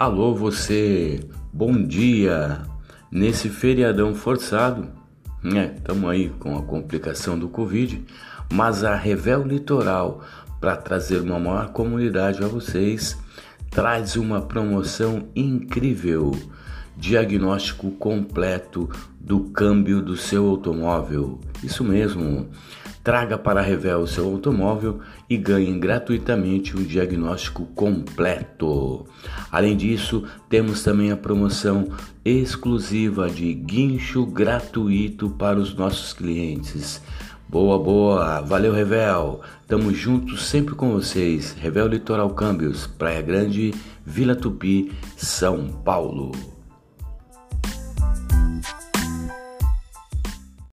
Alô, você, bom dia! Nesse feriadão forçado, né? Estamos aí com a complicação do Covid, mas a Revel Litoral, para trazer uma maior comunidade a vocês, traz uma promoção incrível. Diagnóstico completo do câmbio do seu automóvel. Isso mesmo. Traga para a Revel o seu automóvel e ganhe gratuitamente um diagnóstico completo. Além disso, temos também a promoção exclusiva de guincho gratuito para os nossos clientes. Boa, boa. Valeu, Revel. Tamo juntos sempre com vocês. Revel Litoral Câmbios, Praia Grande, Vila Tupi, São Paulo.